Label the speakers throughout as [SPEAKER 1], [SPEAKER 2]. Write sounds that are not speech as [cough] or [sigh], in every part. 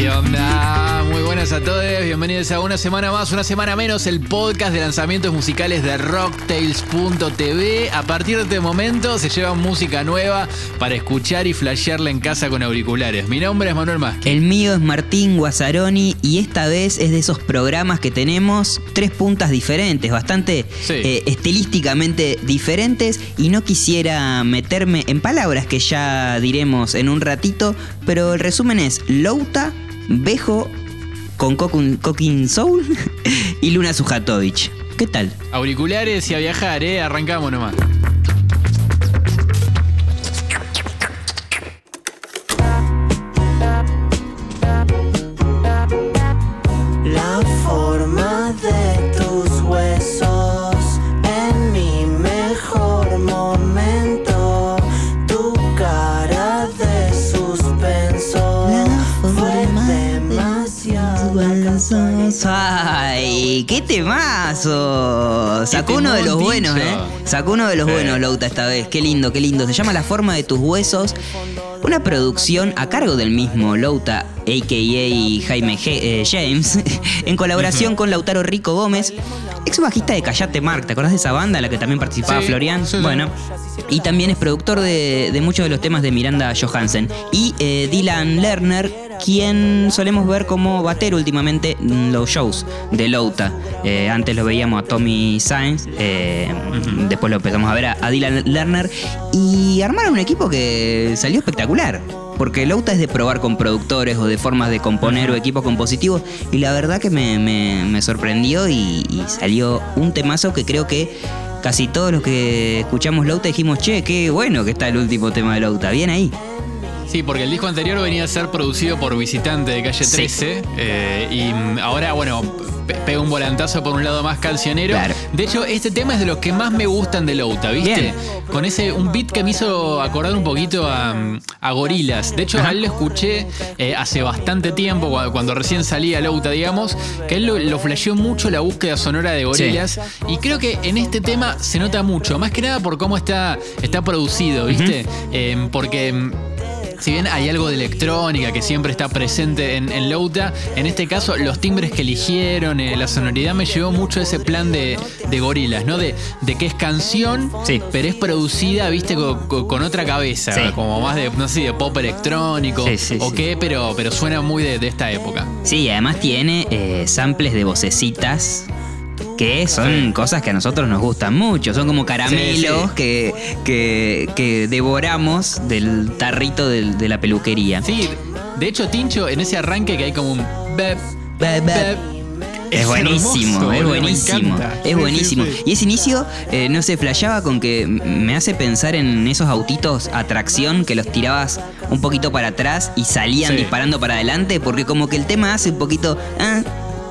[SPEAKER 1] ¿Qué onda? Muy buenas a todos, bienvenidos a una semana más, una semana menos, el podcast de lanzamientos musicales de rocktails.tv. A partir de este momento se lleva música nueva para escuchar y flashearla en casa con auriculares. Mi nombre es Manuel Más.
[SPEAKER 2] El mío es Martín Guazzaroni y esta vez es de esos programas que tenemos tres puntas diferentes, bastante
[SPEAKER 1] Sí.
[SPEAKER 2] eh, estilísticamente diferentes y no quisiera meterme en palabras que ya diremos en un ratito, pero el resumen es Louta, Bejo con Cooking Soul [laughs] y Luna Sujatovic. ¿Qué tal?
[SPEAKER 1] Auriculares y a viajar, ¿eh? Arrancamos nomás.
[SPEAKER 2] Temazo! Sacó uno de los buenos. ¿eh? Sacó uno de los
[SPEAKER 1] Sí.
[SPEAKER 2] buenos, Louta, esta vez. Qué lindo, qué lindo. Se llama La forma de tus huesos. Una producción a cargo del mismo Louta, a.k.a. Jaime eh, James, [laughs] en colaboración con Lautaro Rico Gómez, ex bajista de Callate Mark. ¿Te acordás de esa banda en la que también participaba
[SPEAKER 1] Sí,
[SPEAKER 2] Florian?
[SPEAKER 1] sí.
[SPEAKER 2] Bueno, y también es productor de, de muchos de los temas de Miranda Johansen. Y eh, Dylan Lerner, quien solemos ver como batero últimamente en los shows de Louta. Eh, antes lo veíamos a Tommy Sainz, eh, después lo empezamos a ver a, a Dylan Lerner. Y armaron un equipo que salió espectacular. Porque Louta es de probar con productores o de formas de componer o equipos compositivos. Y la verdad que me, me- me sorprendió y, y salió un temazo que creo que casi todos los que escuchamos Louta dijimos, che, qué bueno que está el último tema de Louta. Bien ahí.
[SPEAKER 1] Sí, porque el disco anterior venía a ser producido por Visitante de Calle
[SPEAKER 2] Sí.
[SPEAKER 1] 13 eh, y ahora, bueno, pe- pega un volantazo por un lado más cancionero.
[SPEAKER 2] Claro.
[SPEAKER 1] De hecho, este tema es de los que más me gustan de Louta, ¿viste?
[SPEAKER 2] Bien.
[SPEAKER 1] Con ese, un beat que me hizo acordar un poquito a, a Gorilas. De hecho, a él lo escuché eh, hace bastante tiempo, cuando, cuando recién salía Louta, digamos, que él lo, lo flasheó mucho la búsqueda sonora de Gorilas. Y creo que en este tema se nota mucho, más que nada por cómo está, está producido, ¿viste? Eh, porque. Si bien hay algo de electrónica que siempre está presente en, en Louta, en este caso los timbres que eligieron, eh, la sonoridad me llevó mucho a ese plan de, de gorilas, ¿no? De, de que es canción,
[SPEAKER 2] Sí.
[SPEAKER 1] pero es producida, viste, co- co- con, otra cabeza,
[SPEAKER 2] Sí.
[SPEAKER 1] como más de, no sé, de pop electrónico
[SPEAKER 2] Sí, sí,
[SPEAKER 1] o qué, pero, pero suena muy de, de esta época.
[SPEAKER 2] Sí, y además tiene eh, samples de vocecitas que son cosas que a nosotros nos gustan mucho. Son como caramelos
[SPEAKER 1] Sí, sí.
[SPEAKER 2] Que, que, que devoramos del tarrito de la peluquería.
[SPEAKER 1] Sí, de hecho, Tincho, en ese arranque que hay como un... bep,
[SPEAKER 2] Bep, Es buenísimo,
[SPEAKER 1] hermoso,
[SPEAKER 2] es buenísimo.
[SPEAKER 1] Sí,
[SPEAKER 2] es
[SPEAKER 1] sí,
[SPEAKER 2] buenísimo.
[SPEAKER 1] sí.
[SPEAKER 2] Y ese inicio, eh, no sé, flasheaba con que me hace pensar en esos autitos a tracción que los tirabas un poquito para atrás y salían disparando para adelante, porque como que el tema hace un poquito... ah,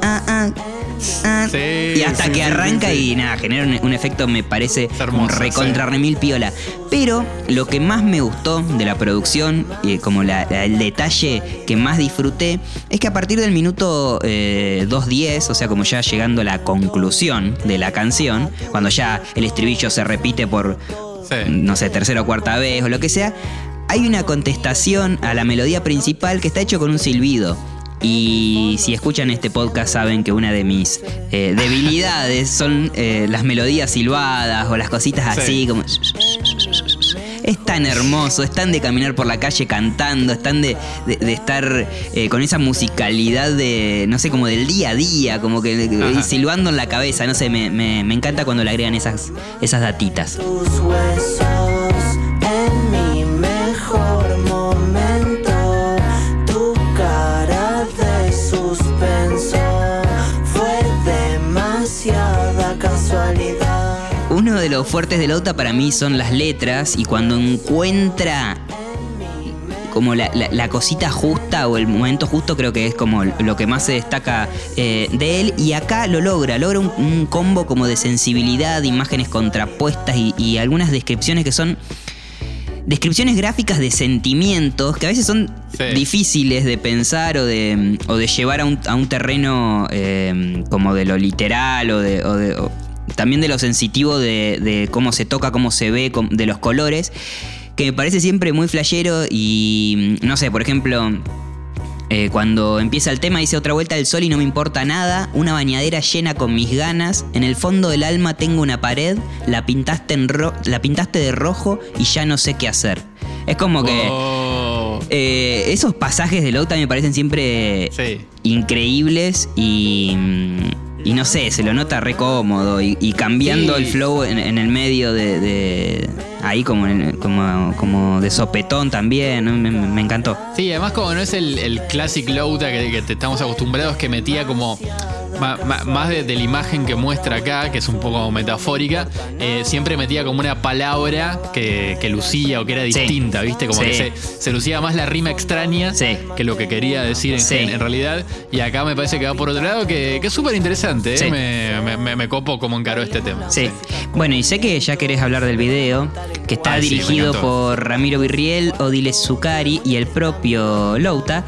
[SPEAKER 2] ah, ah,
[SPEAKER 1] Sí,
[SPEAKER 2] y hasta
[SPEAKER 1] sí,
[SPEAKER 2] que arranca
[SPEAKER 1] sí,
[SPEAKER 2] y nada, genera un, un efecto, me parece,
[SPEAKER 1] hermoso,
[SPEAKER 2] recontra remil piola. Pero lo que más me gustó de la producción, como la- la- el detalle que más disfruté, es que a partir del minuto eh, 2.10, o sea, como ya llegando a la conclusión de la canción, cuando ya el estribillo se repite por, no sé, tercera o cuarta vez o lo que sea, hay una contestación a la melodía principal que está hecho con un silbido. Y si escuchan este podcast saben que una de mis eh, debilidades son eh, las melodías silbadas o las cositas
[SPEAKER 1] Sí.
[SPEAKER 2] así como... Es tan hermoso, es tan de caminar por la calle cantando, es tan de, de- de estar eh, con esa musicalidad de, no sé, como del día a día, como que
[SPEAKER 1] Ajá.
[SPEAKER 2] silbando en la cabeza, no sé, me, me- me encanta cuando le agregan esas, esas datitas. Los fuertes de Lauta para mí son las letras y cuando encuentra como la, la- la cosita justa o el momento justo creo que es como lo que más se destaca eh, de él y acá lo logra, logra un, un combo como de sensibilidad, de imágenes contrapuestas y, y algunas descripciones que son descripciones gráficas de sentimientos que a veces son
[SPEAKER 1] Sí.
[SPEAKER 2] difíciles de pensar o de, o de llevar a un, a un terreno eh, como de lo literal o de... o de- o también de lo sensitivo de, de cómo se toca, cómo se ve, de los colores, que me parece siempre muy flashero y, no sé, por ejemplo, eh, cuando empieza el tema dice otra vuelta al sol y no me importa nada, una bañadera llena con mis ganas, en el fondo del alma tengo una pared, la pintaste, en ro- la pintaste de rojo y ya no sé qué hacer. Es como que
[SPEAKER 1] Oh,
[SPEAKER 2] eh, esos pasajes de Louta me parecen siempre
[SPEAKER 1] sí.
[SPEAKER 2] increíbles y, y no sé, se lo nota re cómodo y, y cambiando
[SPEAKER 1] Sí.
[SPEAKER 2] el flow en, en el medio de, de- ahí como, en- como, como de sopetón también, ¿no? me, me encantó.
[SPEAKER 1] Sí, además como no es el, el classic Louta que, que te estamos acostumbrados, que metía como más de, de la imagen que muestra acá, que es un poco metafórica, eh, siempre metía como una palabra que, que lucía o que era
[SPEAKER 2] Sí.
[SPEAKER 1] distinta, ¿viste? Como
[SPEAKER 2] Sí.
[SPEAKER 1] que se, se lucía más la rima extraña
[SPEAKER 2] Sí.
[SPEAKER 1] que lo que quería decir en, realidad. Y acá me parece que va por otro lado, que, que es súper interesante, ¿eh? Me, me- me- me copo cómo encaró este tema.
[SPEAKER 2] Sí. Bueno, y sé que ya querés hablar del video, que está dirigido por Ramiro Virriel, Odile Zucari y el propio Louta.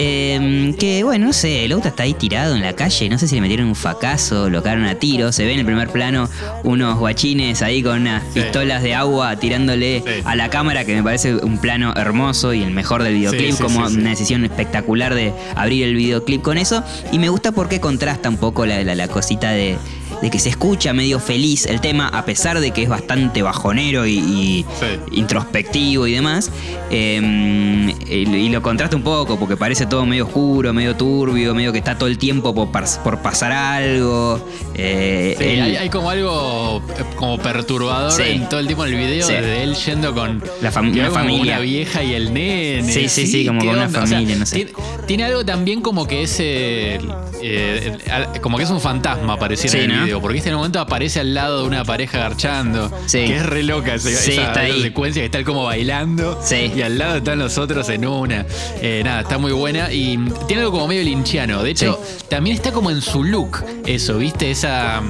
[SPEAKER 2] Eh, que bueno, no sé, Louta está ahí tirado en la calle, no sé si le metieron un fracaso, lo cagaron a tiro, se ve en el primer plano unos guachines ahí con unas
[SPEAKER 1] Sí.
[SPEAKER 2] pistolas de agua tirándole
[SPEAKER 1] Sí.
[SPEAKER 2] a la cámara, que me parece un plano hermoso y el mejor del videoclip,
[SPEAKER 1] Sí,
[SPEAKER 2] como una decisión espectacular de abrir el videoclip con eso. Y me gusta porque contrasta un poco la, la- la cosita de, de que se escucha medio feliz el tema, a pesar de que es bastante bajonero y, y
[SPEAKER 1] Sí.
[SPEAKER 2] introspectivo y demás. Eh, y, y lo contrasta un poco porque parece todo medio oscuro, medio turbio, medio que está todo el tiempo por, pas- por pasar algo. Eh,
[SPEAKER 1] Sí, hay, hay como algo eh, como perturbador
[SPEAKER 2] Sí.
[SPEAKER 1] en todo el tiempo en el video
[SPEAKER 2] Sí.
[SPEAKER 1] de él yendo con
[SPEAKER 2] La fam- una familia.
[SPEAKER 1] una vieja y el nene.
[SPEAKER 2] Sí, sí, sí, como
[SPEAKER 1] ¿qué
[SPEAKER 2] con una
[SPEAKER 1] onda? O sea,
[SPEAKER 2] familia, no sé.
[SPEAKER 1] Tiene, tiene algo también como que es eh, eh, como que es un fantasma pareciera
[SPEAKER 2] Sí,
[SPEAKER 1] en el
[SPEAKER 2] ¿no?
[SPEAKER 1] video, porque este momento aparece al lado de una pareja garchando,
[SPEAKER 2] Sí.
[SPEAKER 1] que es re loca esa,
[SPEAKER 2] Sí,
[SPEAKER 1] esa-
[SPEAKER 2] está
[SPEAKER 1] esa secuencia que está como bailando
[SPEAKER 2] Sí.
[SPEAKER 1] y al lado están los otros en una. Eh, nada, está muy buena y tiene algo como medio linchiano. De hecho, también está como en su look eso, ¿viste? Esa,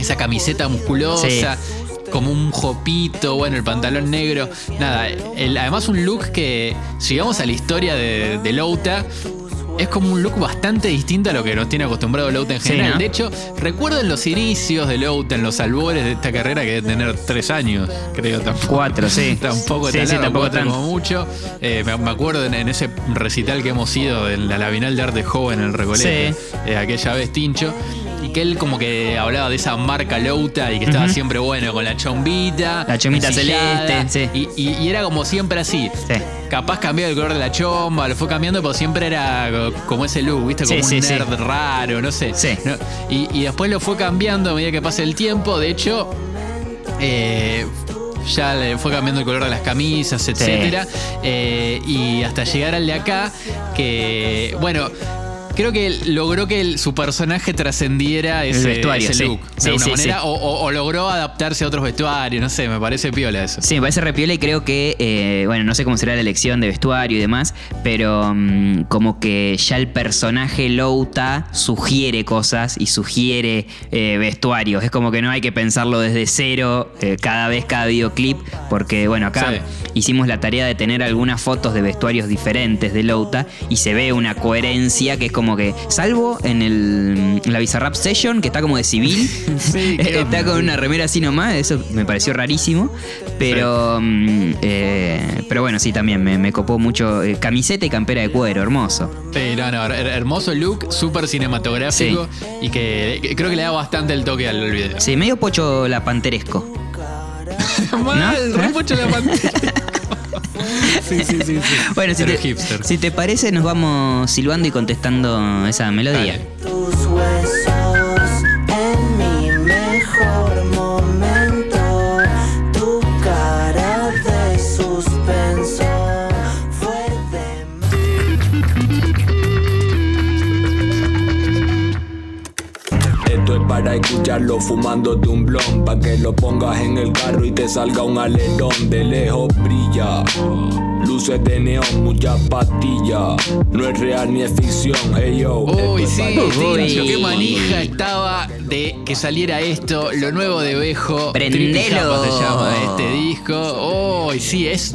[SPEAKER 1] esa camiseta musculosa. Como un jopito, bueno, el pantalón negro. Nada, el- además un look que, si vamos a la historia de, de Louta, es como un look bastante distinto a lo que nos tiene acostumbrado Louta en
[SPEAKER 2] Sí,
[SPEAKER 1] general.
[SPEAKER 2] ¿no?
[SPEAKER 1] De hecho, recuerdo en los inicios de Louta, en los albores de esta carrera, que debe tener tres años, creo tampoco.
[SPEAKER 2] Cuatro, sí. [laughs]
[SPEAKER 1] Tampoco
[SPEAKER 2] Sí,
[SPEAKER 1] tan
[SPEAKER 2] sí,
[SPEAKER 1] largo,
[SPEAKER 2] tampoco
[SPEAKER 1] cuatro como mucho. Eh, me, me acuerdo en, en ese recital que hemos ido en la, la Bienal de Arte Joven en el Recoleta, eh, aquella vez Tincho, y que él como que hablaba de esa marca Louta y que estaba siempre bueno con la chombita.
[SPEAKER 2] La
[SPEAKER 1] ensillada,
[SPEAKER 2] celeste, sí.
[SPEAKER 1] Y, y- y era como siempre así.
[SPEAKER 2] Sí.
[SPEAKER 1] Capaz cambió el color de la chomba, lo fue cambiando, pero siempre era co- como ese look, ¿viste? Como
[SPEAKER 2] Sí, sí,
[SPEAKER 1] un
[SPEAKER 2] sí.
[SPEAKER 1] nerd raro, no sé.
[SPEAKER 2] Sí.
[SPEAKER 1] ¿no? Y, y después lo fue cambiando a medida que pasa el tiempo. De hecho, eh, ya le fue cambiando el color de las camisas, etcétera. Eh, y hasta llegar al de acá, que, bueno. Creo que logró que el- su personaje trascendiera ese,
[SPEAKER 2] vestuario,
[SPEAKER 1] ese
[SPEAKER 2] sí.
[SPEAKER 1] look de
[SPEAKER 2] Sí,
[SPEAKER 1] alguna
[SPEAKER 2] sí,
[SPEAKER 1] manera. O, o- o logró adaptarse a otros vestuarios, no sé, me parece piola eso.
[SPEAKER 2] Sí, me parece repiola y creo que, eh, bueno, no sé cómo será la elección de vestuario y demás, pero mm, como que ya el personaje Louta sugiere cosas y sugiere eh, vestuarios. Es como que no hay que pensarlo desde cero eh, cada vez, cada videoclip, porque, bueno, acá hicimos la tarea de tener algunas fotos de vestuarios diferentes de Louta y se ve una coherencia que es como que, salvo en, el, en la Bizarrap Session, que está como de civil, [laughs]
[SPEAKER 1] Sí, [laughs]
[SPEAKER 2] está con una remera así nomás, eso me pareció rarísimo, pero, mm, eh, pero bueno, sí, también me, me copó mucho eh, camiseta y campera de cuero, hermoso.
[SPEAKER 1] Sí, no, no, her- hermoso look, súper cinematográfico y que, que creo que le da bastante el toque al video.
[SPEAKER 2] Sí, medio pocho la panteresco. [laughs]
[SPEAKER 1] Mal,
[SPEAKER 2] ¿No?
[SPEAKER 1] re mucho la. [laughs] sí, sí, sí, sí.
[SPEAKER 2] Bueno, si
[SPEAKER 1] Pero
[SPEAKER 2] te,
[SPEAKER 1] hipster.
[SPEAKER 2] si te parece, nos vamos silbando y contestando esa melodía.
[SPEAKER 1] Dale.
[SPEAKER 3] Escucharlo fumando de un blon Pa' que lo pongas en el carro y te salga un alerón De lejos brilla Luces de neón, muchas pastillas No es real ni es ficción, hey yo
[SPEAKER 1] Uy, sí, qué manija estaba de que saliera esto, lo nuevo de Bejo.
[SPEAKER 2] Prendelo.
[SPEAKER 1] Se llama este disco. Uy, sí, es.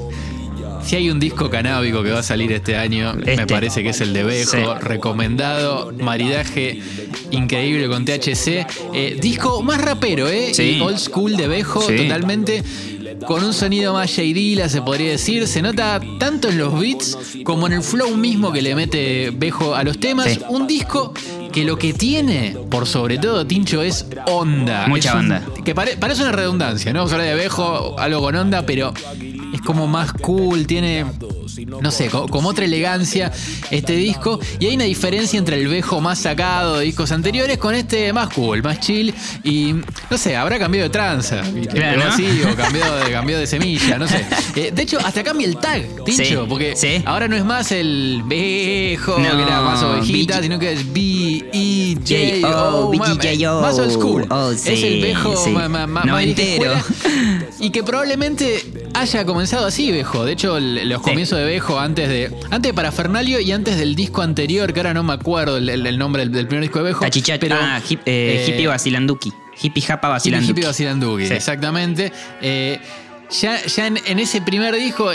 [SPEAKER 1] Si hay un disco canábico que va a salir este año, me
[SPEAKER 2] Este.
[SPEAKER 1] parece que es el de Bejo,
[SPEAKER 2] Sí.
[SPEAKER 1] recomendado, maridaje increíble con THC. Eh, disco más rapero, ¿eh?
[SPEAKER 2] Sí.
[SPEAKER 1] Old school de Bejo,
[SPEAKER 2] Sí.
[SPEAKER 1] totalmente. con un sonido más shadila, se podría decir. Se nota tanto en los beats como en el flow mismo que le mete Bejo a los temas.
[SPEAKER 2] Sí.
[SPEAKER 1] Un disco que lo que tiene, por sobre todo, Tincho, es onda.
[SPEAKER 2] Mucha
[SPEAKER 1] Es un-
[SPEAKER 2] onda.
[SPEAKER 1] Que pare- parece una redundancia, ¿no? Vamos a hablar de Bejo, algo con onda, pero es como más cool, tiene, no sé, co- como otra elegancia este disco. Y hay una diferencia entre el Bejo más sacado de discos anteriores con este más cool, más chill. Y, no sé, habrá cambiado de tranza.
[SPEAKER 2] Claro,
[SPEAKER 1] Algo
[SPEAKER 2] ¿no?
[SPEAKER 1] así, o cambiado de, cambiado de semilla, no sé. [laughs] Eh, de hecho, hasta cambia el tag, Tincho,
[SPEAKER 2] Sí,
[SPEAKER 1] porque
[SPEAKER 2] sí.
[SPEAKER 1] ahora no es más el Bejo,
[SPEAKER 2] No,
[SPEAKER 1] que era más ovejita, sino que es B-E-J-O.
[SPEAKER 2] J.O.,
[SPEAKER 1] más- old school.
[SPEAKER 2] Oh,
[SPEAKER 1] es el Bejo
[SPEAKER 2] sí.
[SPEAKER 1] más, más, más- escuela. Y que probablemente haya comenzado así, Bejo. De hecho, los comienzos de Bejo, antes de antes de Parafernalio y antes del disco anterior, que ahora no me acuerdo el, nombre del, del primer disco de Bejo.
[SPEAKER 2] Tachicha,
[SPEAKER 1] pero,
[SPEAKER 2] ah, hip- eh,
[SPEAKER 1] eh,
[SPEAKER 2] hippie Basilanduki. Hippie Japa Basilanduki.
[SPEAKER 1] Hippie Basilanduki,
[SPEAKER 2] Sí.
[SPEAKER 1] exactamente. Eh, ya ya en, en ese primer disco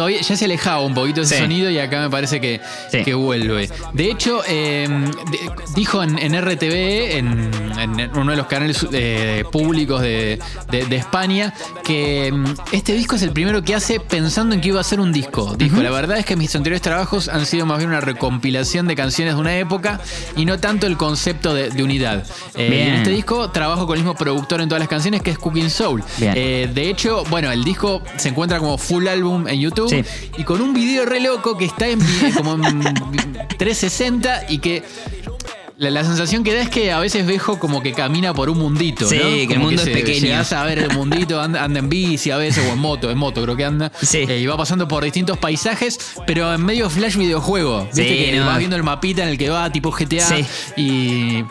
[SPEAKER 1] todavía ya se alejaba un poquito ese
[SPEAKER 2] Sí.
[SPEAKER 1] sonido y acá me parece que,
[SPEAKER 2] Sí.
[SPEAKER 1] que vuelve. De hecho, eh, de- dijo en, en RTV, en, en uno de los canales eh, públicos de, de- de España, que mm, este disco es el primero que hace pensando en que iba a ser un disco. Dijo, la verdad es que mis anteriores trabajos han sido más bien una recompilación de canciones de una época y no tanto el concepto de, de unidad. Eh, en este disco trabajo con el mismo productor en todas las canciones que es Cooking Soul. Eh, de hecho, bueno, el disco se encuentra como full álbum en YouTube
[SPEAKER 2] Sí.
[SPEAKER 1] y con un video re loco que está en vi- como en 360 y que la, la sensación que da es que a veces Bejo como que camina por un mundito,
[SPEAKER 2] Sí,
[SPEAKER 1] ¿no?
[SPEAKER 2] que el mundo es
[SPEAKER 1] se-
[SPEAKER 2] pequeño.
[SPEAKER 1] llegás a ver el mundito, anda, anda en bici a veces o en moto, en moto creo que anda.
[SPEAKER 2] Sí.
[SPEAKER 1] Eh, y va pasando por distintos paisajes, pero en medio flash videojuego. Viste
[SPEAKER 2] Sí,
[SPEAKER 1] que
[SPEAKER 2] no.
[SPEAKER 1] vas viendo el mapita en el que va, tipo GTA.
[SPEAKER 2] Sí.
[SPEAKER 1] Y.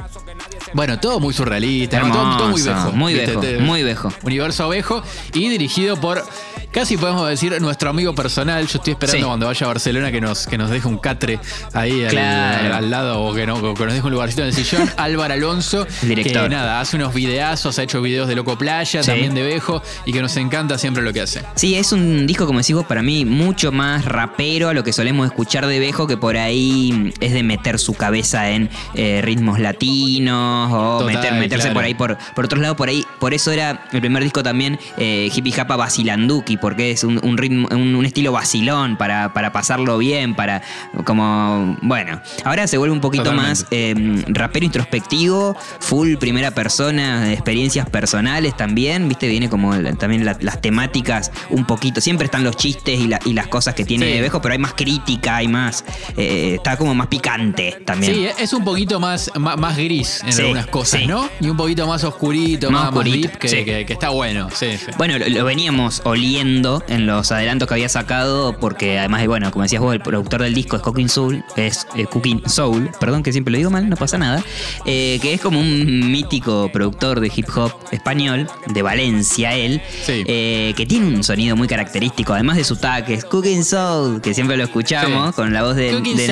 [SPEAKER 1] Bueno, todo muy surrealista, todo, todo muy Bejo.
[SPEAKER 2] muy
[SPEAKER 1] ¿viste?
[SPEAKER 2] Bejo,
[SPEAKER 1] Te-
[SPEAKER 2] muy Bejo.
[SPEAKER 1] Universo Abejo y dirigido por casi podemos decir nuestro amigo personal. Yo estoy esperando
[SPEAKER 2] Sí.
[SPEAKER 1] cuando vaya a Barcelona que nos, que nos deje un catre ahí al-
[SPEAKER 2] Claro.
[SPEAKER 1] al, lado o que, no, o que nos deje un lugarcito en el sillón. [laughs] Álvaro Alonso,
[SPEAKER 2] El director.
[SPEAKER 1] que nada, hace unos videazos, ha hecho videos de Loco Playa,
[SPEAKER 2] Sí.
[SPEAKER 1] también de Bejo y que nos encanta siempre lo que hace.
[SPEAKER 2] Sí, es un disco, como decís vos, para mí mucho más rapero a lo que solemos escuchar de Bejo, que por ahí es de meter su cabeza en eh, ritmos latinos o
[SPEAKER 1] Total,
[SPEAKER 2] meter- meterse
[SPEAKER 1] claro.
[SPEAKER 2] por ahí por, por otros lados. Por ahí, por eso era el primer disco también eh, Hippie Japa Basilanduki, porque es un, un ritmo, un, un estilo vacilón para, para pasarlo bien, para como bueno. Ahora se vuelve un poquito
[SPEAKER 1] Totalmente.
[SPEAKER 2] más eh, rapero introspectivo, full primera persona, experiencias personales también, viste, viene como también la- las temáticas un poquito, siempre están los chistes y, la- y las cosas que tiene
[SPEAKER 1] Sí.
[SPEAKER 2] de Bejo, pero hay más crítica, hay más, eh, está como más picante también.
[SPEAKER 1] Sí, es un poquito más, más, más gris en
[SPEAKER 2] Sí,
[SPEAKER 1] algunas cosas,
[SPEAKER 2] sí.
[SPEAKER 1] ¿no? Y un poquito más oscurito,
[SPEAKER 2] Más
[SPEAKER 1] más, deep, que,
[SPEAKER 2] sí.
[SPEAKER 1] que- que está bueno.
[SPEAKER 2] Bueno, lo, lo veníamos oliendo en los adelantos que había sacado, porque además, bueno, como decías vos, el productor del disco es Cooking Soul, es eh, Cooking Soul, perdón que siempre lo digo mal, no pasa nada, eh, que es como un mítico productor de hip hop español, de Valencia él, eh, que tiene un sonido muy característico, además de su tag, es Cooking Soul, que siempre lo escuchamos con la voz de, de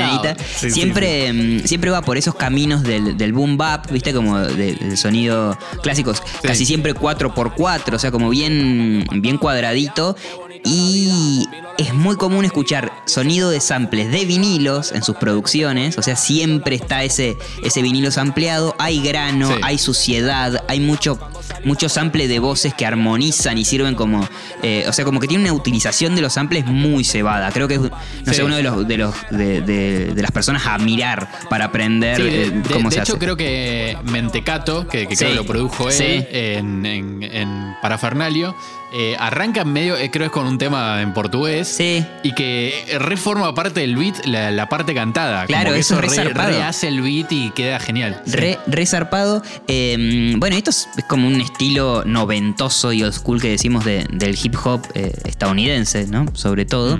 [SPEAKER 1] sí,
[SPEAKER 2] siempre, mm, siempre va por esos caminos del, del boom bap, viste, como de- sonido clásico, casi siempre 4x4, o sea, como bien, bien cuadradito. Y es muy común escuchar sonido de samples de vinilos en sus producciones, o sea, siempre está ese, ese vinilo sampleado, hay grano,
[SPEAKER 1] Sí.
[SPEAKER 2] hay suciedad, hay mucho, mucho sample de voces que armonizan y sirven como, eh, o sea, como que tiene una utilización de los samples muy cebada. Creo que es, no
[SPEAKER 1] Sí.
[SPEAKER 2] sé, uno de los, de los, de, de- de las personas a mirar para aprender
[SPEAKER 1] Sí, de,
[SPEAKER 2] eh,
[SPEAKER 1] de-
[SPEAKER 2] cómo
[SPEAKER 1] de
[SPEAKER 2] se
[SPEAKER 1] hecho,
[SPEAKER 2] hace.
[SPEAKER 1] creo que Mentecato, que, que
[SPEAKER 2] Sí,
[SPEAKER 1] creo que lo produjo él en, en, en Parafernalio, eh, arranca en medio, eh, creo es con un tema en portugués.
[SPEAKER 2] Sí.
[SPEAKER 1] Y que reforma parte del beat la, la parte cantada. Como
[SPEAKER 2] Claro,
[SPEAKER 1] que
[SPEAKER 2] eso es re
[SPEAKER 1] rehace el beat y queda genial. Sí.
[SPEAKER 2] Re, zarpado. Eh, bueno, esto es, como un estilo noventoso y old school que decimos de- del hip hop eh, estadounidense, ¿no? Sobre todo.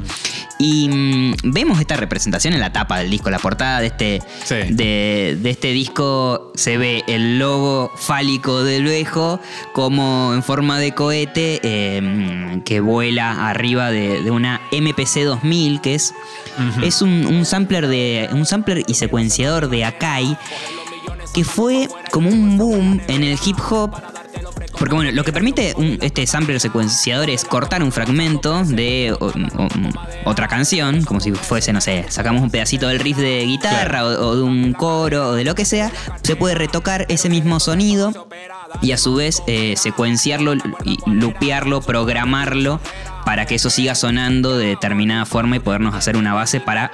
[SPEAKER 2] Y mm, vemos esta representación en la tapa del disco, la portada de este,
[SPEAKER 1] Sí.
[SPEAKER 2] de, de este disco se ve el logo fálico del Bejo como en forma de cohete eh, que vuela arriba de, de una MPC 2000 que es, es un, un sampler de un sampler y secuenciador de Akai que fue como un boom en el hip hop. Porque bueno, lo que permite un- este sampler secuenciador es cortar un fragmento de o- o- otra canción, como si fuese, no sé, sacamos un pedacito del riff de guitarra o, o de un coro o de lo que sea, se puede retocar ese mismo sonido y a su vez eh, secuenciarlo, y lupearlo, programarlo para que eso siga sonando de determinada forma y podernos hacer una base para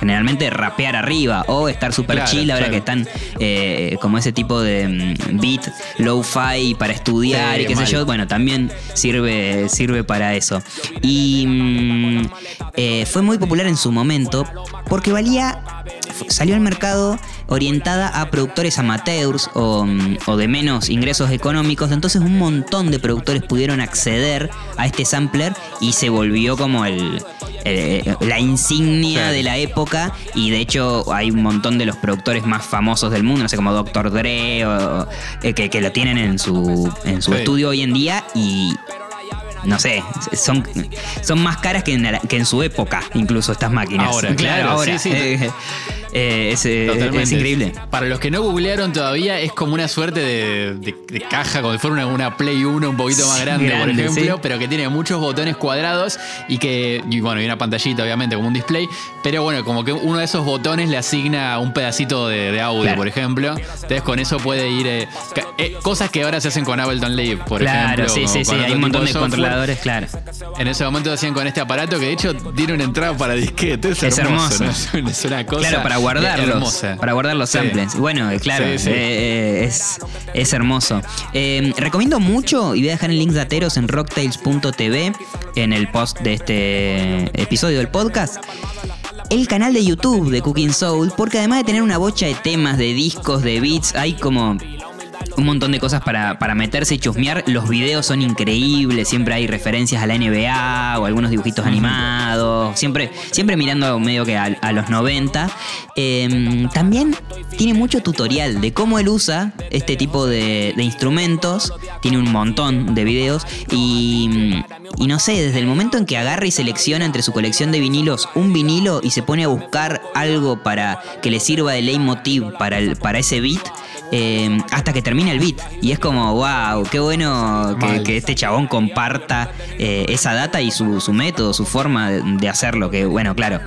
[SPEAKER 2] generalmente rapear arriba o estar super
[SPEAKER 1] Claro,
[SPEAKER 2] chill ahora
[SPEAKER 1] claro.
[SPEAKER 2] que están eh, como ese tipo de mm, beat low-fi para estudiar
[SPEAKER 1] Sí,
[SPEAKER 2] y qué sé yo, bueno, también sirve, sirve para eso. Y mm, eh, fue muy popular en su momento porque valía, salió al mercado orientada a productores amateurs o, mm, o de menos ingresos económicos, entonces un montón de productores pudieron acceder a este sampler y se volvió como el... la insignia
[SPEAKER 1] Claro.
[SPEAKER 2] de la época y de hecho hay un montón de los productores más famosos del mundo, no sé, como Dr. Dre, o, eh, que, que lo tienen en su, en su
[SPEAKER 1] Sí.
[SPEAKER 2] estudio hoy en día y no sé, son, son más caras que en, la- que en su época, incluso estas máquinas.
[SPEAKER 1] Ahora, [laughs] claro,
[SPEAKER 2] ahora.
[SPEAKER 1] sí, [laughs] sí.
[SPEAKER 2] Eh, es, eh, es increíble.
[SPEAKER 1] Para los que no googlearon todavía, es como una suerte de, de- de caja, como si fuera una, una Play 1 un poquito más
[SPEAKER 2] Sí,
[SPEAKER 1] grande,
[SPEAKER 2] grande,
[SPEAKER 1] por ejemplo,
[SPEAKER 2] sí.
[SPEAKER 1] pero que tiene muchos botones cuadrados y que, y bueno, y una pantallita, obviamente, como un display, pero bueno, como que uno de esos botones le asigna un pedacito de, de audio,
[SPEAKER 2] Claro.
[SPEAKER 1] por ejemplo. Entonces con eso puede ir. eh, eh, cosas que ahora se hacen con Ableton Live, por
[SPEAKER 2] claro,
[SPEAKER 1] ejemplo.
[SPEAKER 2] sí,
[SPEAKER 1] como
[SPEAKER 2] sí, sí,
[SPEAKER 1] con
[SPEAKER 2] hay un montón de
[SPEAKER 1] software.
[SPEAKER 2] controladores, claro.
[SPEAKER 1] En ese momento hacían con este aparato que de hecho tiene una entrada para disquete. Es,
[SPEAKER 2] Es
[SPEAKER 1] hermoso.
[SPEAKER 2] hermoso.
[SPEAKER 1] ¿no? [laughs] Es una cosa
[SPEAKER 2] Claro, para guardarlos.
[SPEAKER 1] hermosa.
[SPEAKER 2] Para guardar los
[SPEAKER 1] Sí.
[SPEAKER 2] samples. Bueno, eh, claro,
[SPEAKER 1] Sí,
[SPEAKER 2] eh, eh, es, es hermoso. Eh, recomiendo mucho, y voy a dejar el link de Ateros en rocktails.tv en el post de este episodio del podcast. El canal de YouTube de Cooking Soul, porque además de tener una bocha de temas, de discos, de beats, hay como un montón de cosas para, para meterse y chusmear. Los videos son increíbles, siempre hay referencias a la NBA o algunos dibujitos animados, siempre, siempre mirando medio que a, a los 90. Eh, también tiene mucho tutorial de cómo él usa este tipo de, de instrumentos, tiene un montón de videos y, y no sé, desde el momento en que agarra y selecciona entre su colección de vinilos un vinilo y se pone a buscar algo para que le sirva de leitmotiv para, el, para ese beat, eh, hasta que termina el beat. Y es como, wow, qué bueno que, este chabón comparta eh, esa data y su, su método, su forma de, de hacerlo. Que bueno, claro.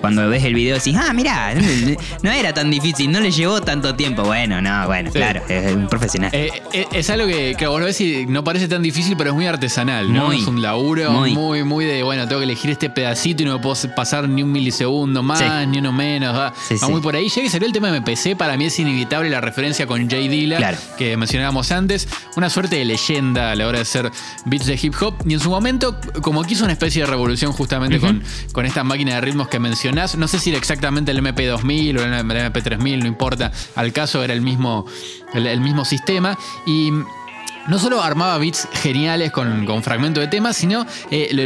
[SPEAKER 2] Cuando ves el video decís, ah, mirá, [laughs] no era tan difícil, no le llevó tanto tiempo. Bueno, no, bueno,
[SPEAKER 1] Sí.
[SPEAKER 2] claro, es un profesional.
[SPEAKER 1] Eh, eh, es algo que, que vos lo ves y no parece tan difícil, pero es muy artesanal, ¿no?
[SPEAKER 2] Muy,
[SPEAKER 1] es un laburo
[SPEAKER 2] muy.
[SPEAKER 1] muy. muy, de, bueno, tengo que elegir este pedacito y no puedo pasar ni un milisegundo más,
[SPEAKER 2] Sí.
[SPEAKER 1] ni uno menos. Va,
[SPEAKER 2] Sí,
[SPEAKER 1] va
[SPEAKER 2] sí.
[SPEAKER 1] muy por ahí. Ya que salió el tema de MPC, para mí es inevitable la referencia con Jay Dilla,
[SPEAKER 2] Claro.
[SPEAKER 1] que mencionábamos antes. Una suerte de leyenda a la hora de hacer beats de hip hop. Y en su momento, como que hizo una especie de revolución justamente con, con esta máquina de ritmos que mencionás. No sé si era exactamente el MP2000 o el MP3000, no importa. Al caso era el mismo, el, el mismo sistema. Y no solo armaba beats geniales con, con fragmentos de temas, sino eh, lo,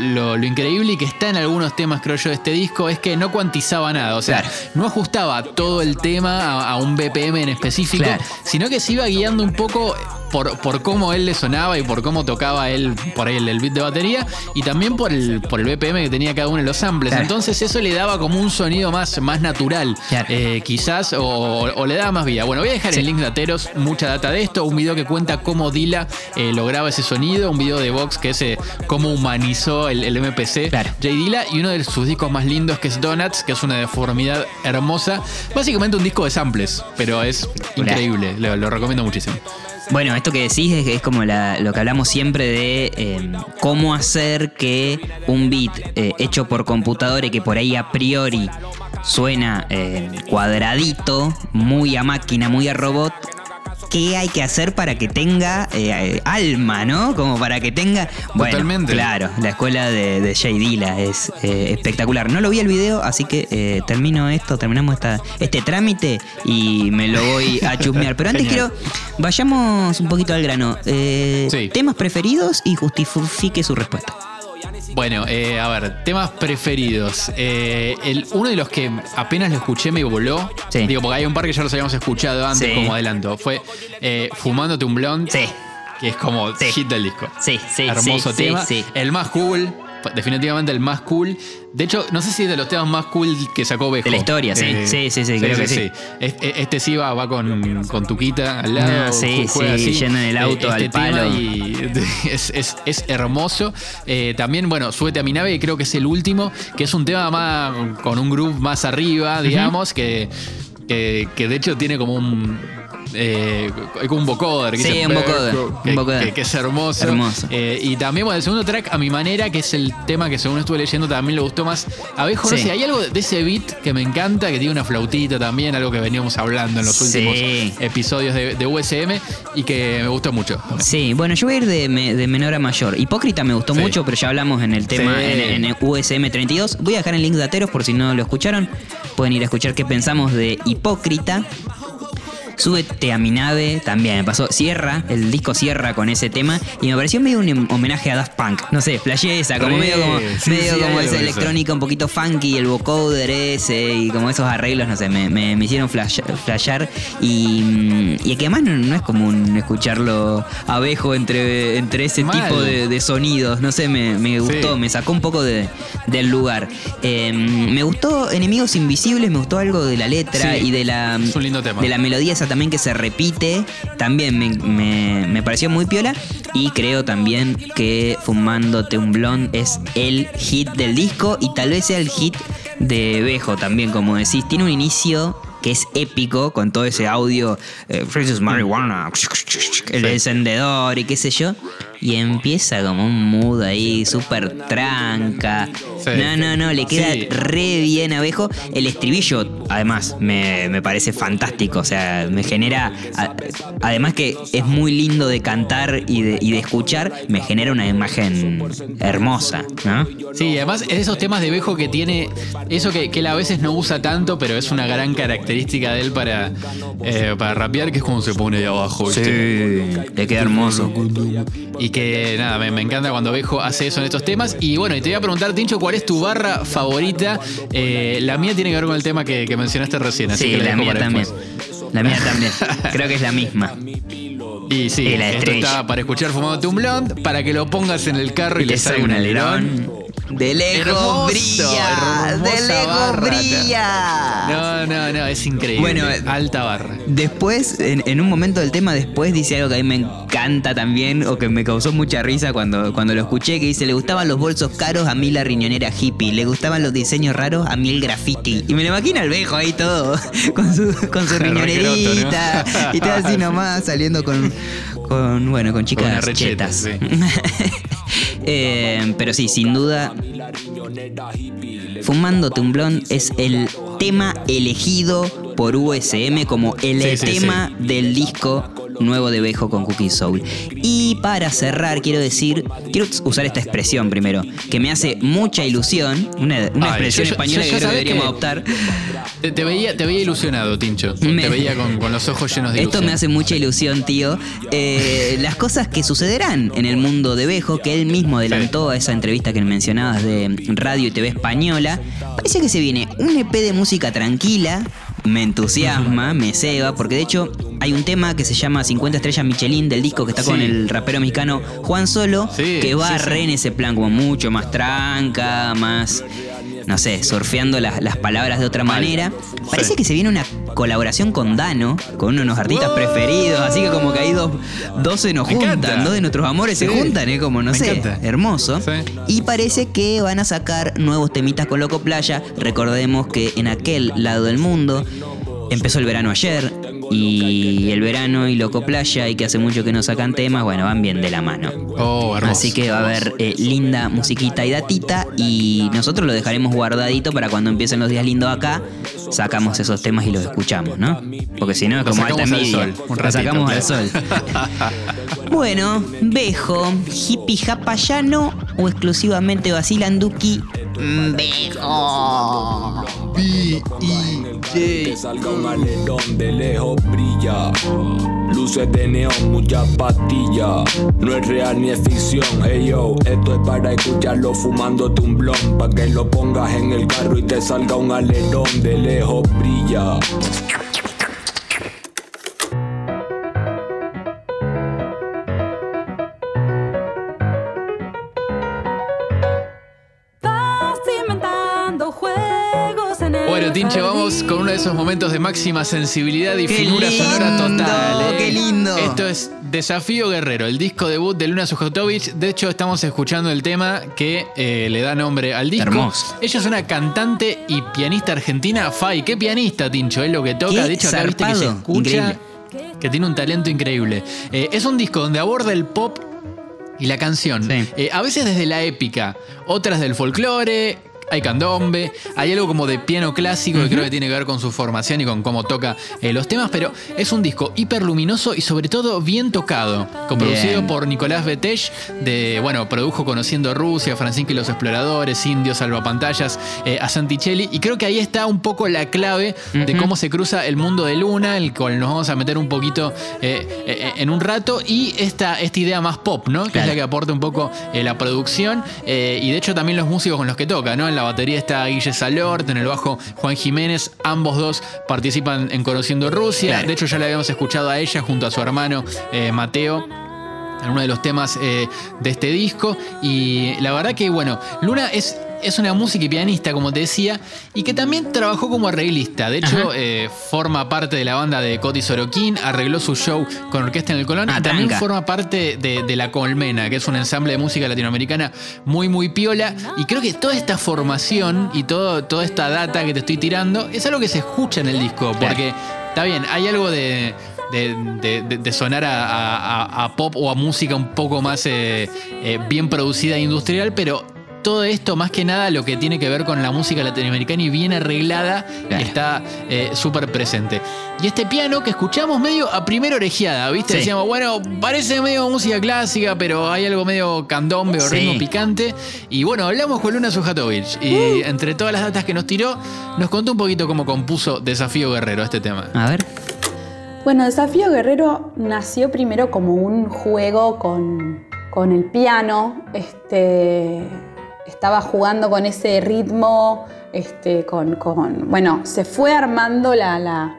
[SPEAKER 1] lo- lo- increíble y que está en algunos temas, creo yo, de este disco es que no cuantizaba nada. O sea,
[SPEAKER 2] Claro.
[SPEAKER 1] no ajustaba todo el tema a, a un BPM en específico,
[SPEAKER 2] Claro.
[SPEAKER 1] sino que se iba guiando un poco por, por cómo él le sonaba y por cómo tocaba él por ahí el, beat de batería y también por el, por el BPM que tenía cada uno de los samples.
[SPEAKER 2] Claro.
[SPEAKER 1] Entonces eso le daba como un sonido más, más natural,
[SPEAKER 2] Claro.
[SPEAKER 1] eh, quizás, o, o le daba más vida. Bueno, voy a dejar
[SPEAKER 2] Sí.
[SPEAKER 1] el link de Ateros, mucha data de esto, un video que cuenta cómo Dila eh, lograba ese sonido, un video de Vox que es eh, cómo humanizó el, el MPC
[SPEAKER 2] Claro.
[SPEAKER 1] Jay Dilla y uno de sus discos más lindos que es Donuts, que es una deformidad hermosa. Básicamente un disco de samples, pero es increíble, lo, lo recomiendo muchísimo.
[SPEAKER 2] Bueno, esto que decís es, es como la- lo que hablamos siempre de eh, cómo hacer que un beat eh, hecho por computadora y que por ahí a priori suena eh, cuadradito, muy a máquina, muy a robot. ¿Qué hay que hacer para que tenga eh, eh, alma, no? Como para que tenga. Bueno,
[SPEAKER 1] Totalmente.
[SPEAKER 2] claro, la escuela de, de Jay Dilla es eh, espectacular. No lo vi el video, así que eh, termino esto, terminamos esta, este trámite y me lo voy a chusmear. Pero antes [laughs] quiero Vayamos un poquito al grano. Eh,
[SPEAKER 1] Sí.
[SPEAKER 2] Temas preferidos y justifique su respuesta.
[SPEAKER 1] Bueno, eh, a ver, temas preferidos. Eh, el, uno de los que apenas lo escuché me voló.
[SPEAKER 2] Sí.
[SPEAKER 1] Digo, porque hay un par que ya los habíamos escuchado antes
[SPEAKER 2] Sí.
[SPEAKER 1] como adelanto. Fue eh, Fumándote un blond.
[SPEAKER 2] Sí.
[SPEAKER 1] Que es como hit del disco.
[SPEAKER 2] Sí, sí,
[SPEAKER 1] Hermoso tema.
[SPEAKER 2] sí.
[SPEAKER 1] El más cool. Definitivamente el más cool. De hecho, no sé si es de los temas más cool que sacó Bejo.
[SPEAKER 2] De la historia, sí. Sí, sí, sí, creo que sí.
[SPEAKER 1] Este, este sí va, va con, con Tuquita al lado.
[SPEAKER 2] Ah, sí,
[SPEAKER 1] juega
[SPEAKER 2] sí,
[SPEAKER 1] así.
[SPEAKER 2] en el auto
[SPEAKER 1] este
[SPEAKER 2] al palo.
[SPEAKER 1] y [laughs] es, es- es hermoso. Eh, también, bueno, Súbete a mi nave, que creo que es el último, que es un tema más con un groove más arriba, digamos, que, que, que de hecho tiene como un eh, un vocoder. que
[SPEAKER 2] Sí,
[SPEAKER 1] dice
[SPEAKER 2] un vocoder, un vocoder.
[SPEAKER 1] que- que es hermoso.
[SPEAKER 2] Hermoso.
[SPEAKER 1] Eh, y también, bueno, el segundo track, A Mi Manera, que es el tema que según estuve leyendo también le gustó más a Bejo. No
[SPEAKER 2] Sí.
[SPEAKER 1] sé, hay algo de ese beat que me encanta, que tiene una flautita también, algo que veníamos hablando en los
[SPEAKER 2] Sí.
[SPEAKER 1] últimos episodios de, de USM y que me gustó mucho.
[SPEAKER 2] Sí, bueno, yo voy a ir de, me- de menor a mayor. Hipócrita me gustó
[SPEAKER 1] Sí.
[SPEAKER 2] mucho, pero ya hablamos en el tema en, en USM 32. Voy a dejar el link de Ateros por si no lo escucharon. Pueden ir a escuchar qué pensamos de Hipócrita. Súbete a mi nave, también me pasó. Cierra, el disco cierra con ese tema y me pareció medio un em- homenaje a Daft Punk. No sé, flashé esa, como
[SPEAKER 1] Re,
[SPEAKER 2] medio como,
[SPEAKER 1] sí,
[SPEAKER 2] medio
[SPEAKER 1] sí,
[SPEAKER 2] como esa
[SPEAKER 1] eso.
[SPEAKER 2] electrónica un poquito funky, el vocoder ese y como esos arreglos, no sé, me, me- me hicieron flash- flashear y, mm, y que además no, no es común escucharlo abejo entre, entre ese
[SPEAKER 1] Mal.
[SPEAKER 2] tipo de, de sonidos, no sé, me, me gustó,
[SPEAKER 1] Sí.
[SPEAKER 2] me sacó un poco de- del lugar. Eh, me gustó Enemigos Invisibles, me gustó algo de la letra y de la,
[SPEAKER 1] es un lindo tema.
[SPEAKER 2] de la melodía esa también que se repite, también me, me- me pareció muy piola. Y creo también que Fumándote un Blond es el hit del disco y tal vez sea el hit de Bejo también, como decís. Tiene un inicio que es épico con todo ese audio, eh, Francis Marijuana, el encendedor y qué sé yo. Y empieza como un mood ahí súper tranca.
[SPEAKER 1] Sí.
[SPEAKER 2] No, no, no, le queda
[SPEAKER 1] Sí.
[SPEAKER 2] re bien abejo. El estribillo, además, me, me parece fantástico. O sea, me genera. a- además que es muy lindo de cantar y de, y de escuchar, me genera una imagen hermosa, ¿no?
[SPEAKER 1] Sí, además es esos temas de Bejo que tiene eso que, que él a veces no usa tanto, pero es una gran característica de él para, eh, para rapear, que es como se pone de abajo. ¿viste?
[SPEAKER 2] le queda hermoso.
[SPEAKER 1] Y que nada, me, me encanta cuando Bejo hace eso en estos temas. Y bueno, y te voy a preguntar, Tincho, ¿cuál es tu barra favorita? Eh, la mía tiene que ver con el tema que, que mencionaste recién, así
[SPEAKER 2] Sí,
[SPEAKER 1] que la,
[SPEAKER 2] la mía también.
[SPEAKER 1] después.
[SPEAKER 2] La mía también. [laughs] Creo que es la misma.
[SPEAKER 1] Y sí,
[SPEAKER 2] Y la
[SPEAKER 1] esto está para escuchar fumándote un blond, para que lo pongas en el carro y, le salga un alerón.
[SPEAKER 2] De
[SPEAKER 1] Hermoso,
[SPEAKER 2] brilla. De
[SPEAKER 1] barra.
[SPEAKER 2] brilla.
[SPEAKER 1] No, no, no, es increíble.
[SPEAKER 2] Bueno,
[SPEAKER 1] alta barra.
[SPEAKER 2] Después, en, en un momento del tema, después dice algo que a mí me encanta también, o que me causó mucha risa cuando, cuando lo escuché, que dice, le gustaban los bolsos caros, a mí la riñonera hippie, le gustaban los diseños raros, a mí el graffiti. Y me lo imagino al viejo ahí todo, [laughs] con su, con su [laughs] riñonerita,
[SPEAKER 1] ¿no?
[SPEAKER 2] y todo así nomás, saliendo con, con bueno, con
[SPEAKER 1] Con
[SPEAKER 2] chicas
[SPEAKER 1] una recheta,
[SPEAKER 2] chetas.
[SPEAKER 1] sí. [laughs]
[SPEAKER 2] Eh, pero sí, sin duda, Fumándote un blond es el tema elegido por USM como el
[SPEAKER 1] Sí, sí,
[SPEAKER 2] tema del disco nuevo de Bejo con Cookie Soul. Y para cerrar, quiero decir, quiero usar esta expresión primero, que me hace mucha ilusión, una, una
[SPEAKER 1] Ay,
[SPEAKER 2] expresión
[SPEAKER 1] yo-
[SPEAKER 2] española
[SPEAKER 1] yo-
[SPEAKER 2] que creo que deberíamos
[SPEAKER 1] que-
[SPEAKER 2] adoptar.
[SPEAKER 1] Te, te veía, te veía ilusionado, Tincho.
[SPEAKER 2] Me-
[SPEAKER 1] Te veía con, con los ojos llenos de
[SPEAKER 2] Esto
[SPEAKER 1] ilusión.
[SPEAKER 2] me hace mucha ilusión, tío. Eh, las cosas que sucederán en el mundo de Bejo, que él mismo adelantó a esa entrevista que mencionabas de Radio y TV Española. Parece que se viene un EP de música tranquila. Me entusiasma, me ceba, porque de hecho hay un tema que se llama 50 estrellas Michelin del disco que está con
[SPEAKER 1] Sí.
[SPEAKER 2] el rapero mexicano Juan Solo,
[SPEAKER 1] Sí,
[SPEAKER 2] que va
[SPEAKER 1] sí,
[SPEAKER 2] re en ese plan, como mucho más tranca, más, no sé, surfeando las, las palabras de otra manera. Parece
[SPEAKER 1] Sí.
[SPEAKER 2] que se viene una colaboración con Dano, con uno de los artistas preferidos, así que como que ahí dos, dos se nos
[SPEAKER 1] Me
[SPEAKER 2] juntan,
[SPEAKER 1] encanta.
[SPEAKER 2] dos de nuestros amores se juntan, ¿eh? Como no
[SPEAKER 1] Me
[SPEAKER 2] sé,
[SPEAKER 1] encanta.
[SPEAKER 2] hermoso.
[SPEAKER 1] Sí.
[SPEAKER 2] Y parece que van a sacar nuevos temitas con Loco Playa. Recordemos que en aquel lado del mundo empezó el verano ayer y el verano y Loco Playa y que hace mucho que no sacan temas, bueno, van bien de la mano.
[SPEAKER 1] Oh, hermoso.
[SPEAKER 2] Así que va a haber eh, linda musiquita y datita y nosotros lo dejaremos guardadito para cuando empiecen los días lindos acá, sacamos esos temas y los escuchamos, ¿no? Porque si no es como alta
[SPEAKER 1] un
[SPEAKER 2] Lo sacamos al sol. [laughs] bueno, Bejo, hippie japayano o exclusivamente vacilanduki, mm, Bejo.
[SPEAKER 3] Te salga un alerón de lejos brilla. Luces de neón, muchas pastillas. No es real ni es ficción. Ey yo, esto es para escucharlo fumándote un blon. Pa' que lo pongas en el carro y te salga un alerón de lejos brilla.
[SPEAKER 1] Con uno de esos momentos de máxima sensibilidad y
[SPEAKER 2] ¡Qué
[SPEAKER 1] finura sonora total. ¿eh?
[SPEAKER 2] ¡Qué lindo!
[SPEAKER 1] Esto es Desafío Guerrero, el disco debut de Luna Sujotovich. De hecho, estamos escuchando el tema que eh, le da nombre al disco.
[SPEAKER 2] Hermoso.
[SPEAKER 1] Ella es una cantante y pianista argentina. Fai, qué pianista, Tincho, es lo que toca.
[SPEAKER 2] Qué
[SPEAKER 1] de hecho, acá viste que se escucha.
[SPEAKER 2] increíble.
[SPEAKER 1] que tiene un talento increíble. Eh, es un disco donde aborda el pop y la canción.
[SPEAKER 2] Sí.
[SPEAKER 1] Eh, a veces desde la épica, otras del folclore. Hay candombe, hay algo como de piano clásico que creo que tiene que ver con su formación y con cómo toca eh, los temas, pero es un disco hiper luminoso y sobre todo bien tocado, producido
[SPEAKER 2] Bien.
[SPEAKER 1] por Nicolás Betech, de, bueno, produjo Conociendo Rusia, Francisco y los Exploradores, Indios, Salvapantallas, eh, a Santicelli, y creo que ahí está un poco la clave de cómo se cruza el mundo de Luna, el cual nos vamos a meter un poquito eh, eh, en un rato, y esta, esta idea más pop, ¿no? Que es la que aporta un poco la producción, y de hecho también los músicos con los que toca, ¿no? En la batería está Guille Salort, en el bajo Juan Jiménez, ambos dos participan en Conociendo Rusia,
[SPEAKER 2] Claro.
[SPEAKER 1] de hecho ya la habíamos escuchado a ella junto a su hermano eh, Mateo en uno de los temas eh, de este disco. Y la verdad que, bueno, Luna es, es una música y pianista, como te decía, y que también trabajó como arreglista. De hecho, eh, forma parte de la banda de Coti Sorokin, arregló su show con orquesta en el Colón,
[SPEAKER 2] Ah,
[SPEAKER 1] y también
[SPEAKER 2] tranca.
[SPEAKER 1] forma parte de, de La Colmena, que es un ensamble de música latinoamericana muy, muy piola. Y creo que toda esta formación y todo, toda esta data que te estoy tirando es algo que se escucha en el disco,
[SPEAKER 2] Claro.
[SPEAKER 1] porque está bien, hay algo de, de, de- sonar a- a pop o a música un poco más eh, eh, bien producida e industrial, pero todo esto, más que nada, lo que tiene que ver con la música latinoamericana y bien arreglada,
[SPEAKER 2] Claro.
[SPEAKER 1] está eh, súper presente. Y este piano que escuchamos medio a primera orejeada, ¿viste?
[SPEAKER 2] Sí.
[SPEAKER 1] Decíamos, bueno, parece medio música clásica, pero hay algo medio candombe o
[SPEAKER 2] Sí.
[SPEAKER 1] ritmo picante. Y bueno, hablamos con Luna Sujatovic
[SPEAKER 2] Uh.
[SPEAKER 1] y entre todas las datas que nos tiró, nos contó un poquito cómo compuso Desafío Guerrero este tema.
[SPEAKER 2] A ver.
[SPEAKER 4] Bueno, Desafío Guerrero nació primero como un juego con, con el piano. Este, estaba jugando con ese ritmo, este, con, con- bueno, se fue armando la, la-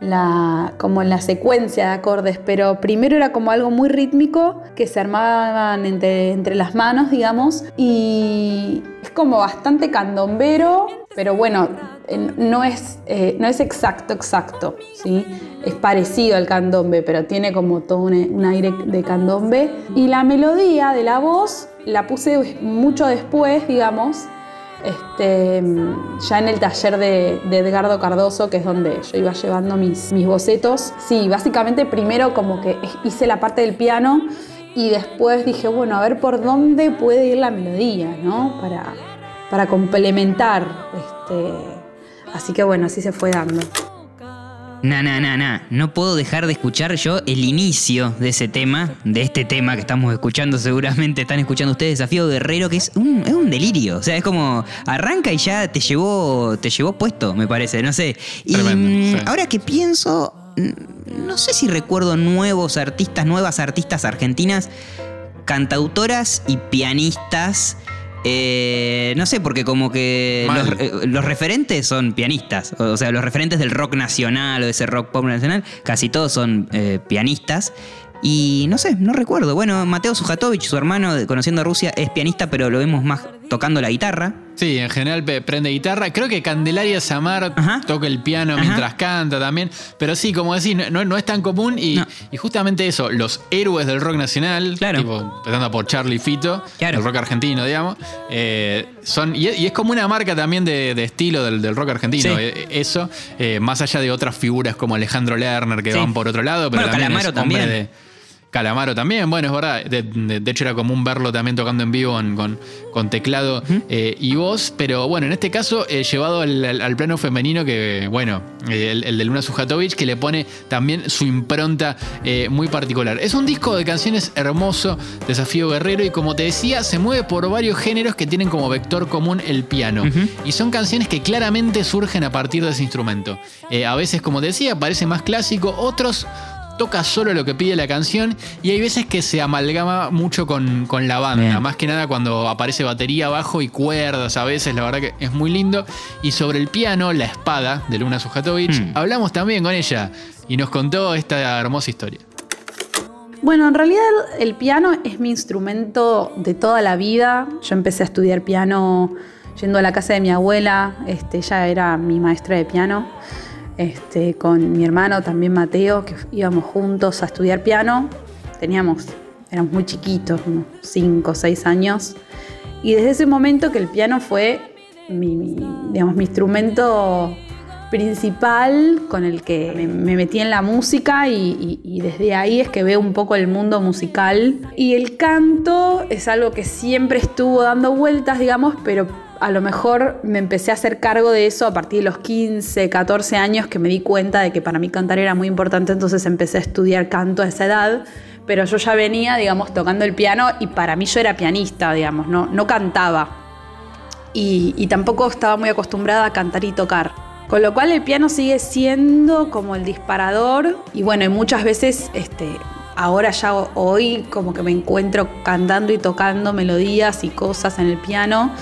[SPEAKER 4] la- como la secuencia de acordes, pero primero era como algo muy rítmico que se armaban entre, entre las manos, digamos, y es como bastante candombero, pero bueno, no es, eh, no es exacto, exacto, ¿sí? Es parecido al candombe, pero tiene como todo un aire de candombe. Y la melodía de la voz la puse mucho después, digamos, este, ya en el taller de, Edgardo Cardoso, que es donde yo iba llevando mis, mis bocetos. Sí, básicamente primero como que hice la parte del piano y después dije, bueno, a ver por dónde puede ir la melodía, ¿no? Para, para complementar. Este, así que bueno, así se fue dando.
[SPEAKER 2] Na, na, na, na. No puedo dejar de escuchar yo el inicio de ese tema, de este tema que estamos escuchando, seguramente están escuchando ustedes, Desafío Guerrero, que es un, es un delirio. O sea, es como arranca y ya te llevó, te llevó puesto, me parece, no sé. Y
[SPEAKER 1] Tremendo,
[SPEAKER 2] mm,
[SPEAKER 1] sí.
[SPEAKER 2] ahora que pienso, no sé si recuerdo nuevos artistas, nuevas artistas argentinas, cantautoras y pianistas. Eh, no sé, porque como que los, eh, los referentes son pianistas. O sea, los referentes del rock nacional o de ese rock pop nacional, casi todos son eh, pianistas. Y no sé, no recuerdo. Bueno, Mateo Sujatovich, su hermano de Conociendo a Rusia, es pianista, pero lo vemos más tocando la guitarra.
[SPEAKER 1] Sí, en general prende guitarra. Creo que Candelaria Samar
[SPEAKER 2] Ajá.
[SPEAKER 1] toca el piano
[SPEAKER 2] Ajá.
[SPEAKER 1] mientras canta también. Pero sí, como decís, no, no es tan común. Y,
[SPEAKER 2] No.
[SPEAKER 1] y justamente eso, los héroes del rock nacional,
[SPEAKER 2] Claro.
[SPEAKER 1] tipo, empezando por Charlie Fito,
[SPEAKER 2] Claro.
[SPEAKER 1] el rock argentino, digamos, eh, son, y, y es como una marca también de, de estilo del, del rock argentino.
[SPEAKER 2] Sí.
[SPEAKER 1] eh, eso, eh, más allá de otras figuras como Alejandro Lerner que
[SPEAKER 2] Sí.
[SPEAKER 1] van por otro lado. Pero
[SPEAKER 2] Bueno,
[SPEAKER 1] también
[SPEAKER 2] Calamaro
[SPEAKER 1] es hombre
[SPEAKER 2] también.
[SPEAKER 1] de- Calamaro también, bueno, es verdad. De, de- de hecho, era común verlo también tocando en vivo en- con, con teclado eh, y voz. Pero bueno, en este caso, eh, llevado al, al- al plano femenino, que bueno, eh, el, el de Luna Sujatovic, que le pone también su impronta eh, muy particular. Es un disco de canciones hermoso, Desafío Guerrero, y como te decía, se mueve por varios géneros que tienen como vector común el piano. Y son canciones que claramente surgen a partir de ese instrumento. A veces, como te decía, parece más clásico, otros toca solo lo que pide la canción y hay veces que se amalgama mucho con, con la banda,
[SPEAKER 2] Bien.
[SPEAKER 1] más que nada cuando aparece batería abajo y cuerdas a veces, la verdad que es muy lindo. Y sobre el piano, La Espada de Luna Sujatovic,
[SPEAKER 2] Hmm.
[SPEAKER 1] hablamos también con ella y nos contó esta hermosa historia.
[SPEAKER 4] Bueno, en realidad el piano es mi instrumento de toda la vida. Yo empecé a estudiar piano yendo a la casa de mi abuela, este, ella era mi maestra de piano, este, con mi hermano también Mateo, que íbamos juntos a estudiar piano. Teníamos, éramos muy chiquitos, unos 5 o 6 años. Y desde ese momento que el piano fue mi, digamos, mi instrumento principal con el que me, me metí en la música y- y desde ahí es que veo un poco el mundo musical. Y el canto es algo que siempre estuvo dando vueltas, digamos, pero a lo mejor me empecé a hacer cargo de eso a partir de los 15, 14 años que me di cuenta de que para mí cantar era muy importante, entonces empecé a estudiar canto a esa edad. Pero yo ya venía, digamos, tocando el piano y para mí yo era pianista, digamos, no, no cantaba y, y tampoco estaba muy acostumbrada a cantar y tocar. Con lo cual el piano sigue siendo como el disparador y bueno, y muchas veces este, ahora ya ho- hoy como que me encuentro cantando y tocando melodías y cosas en el piano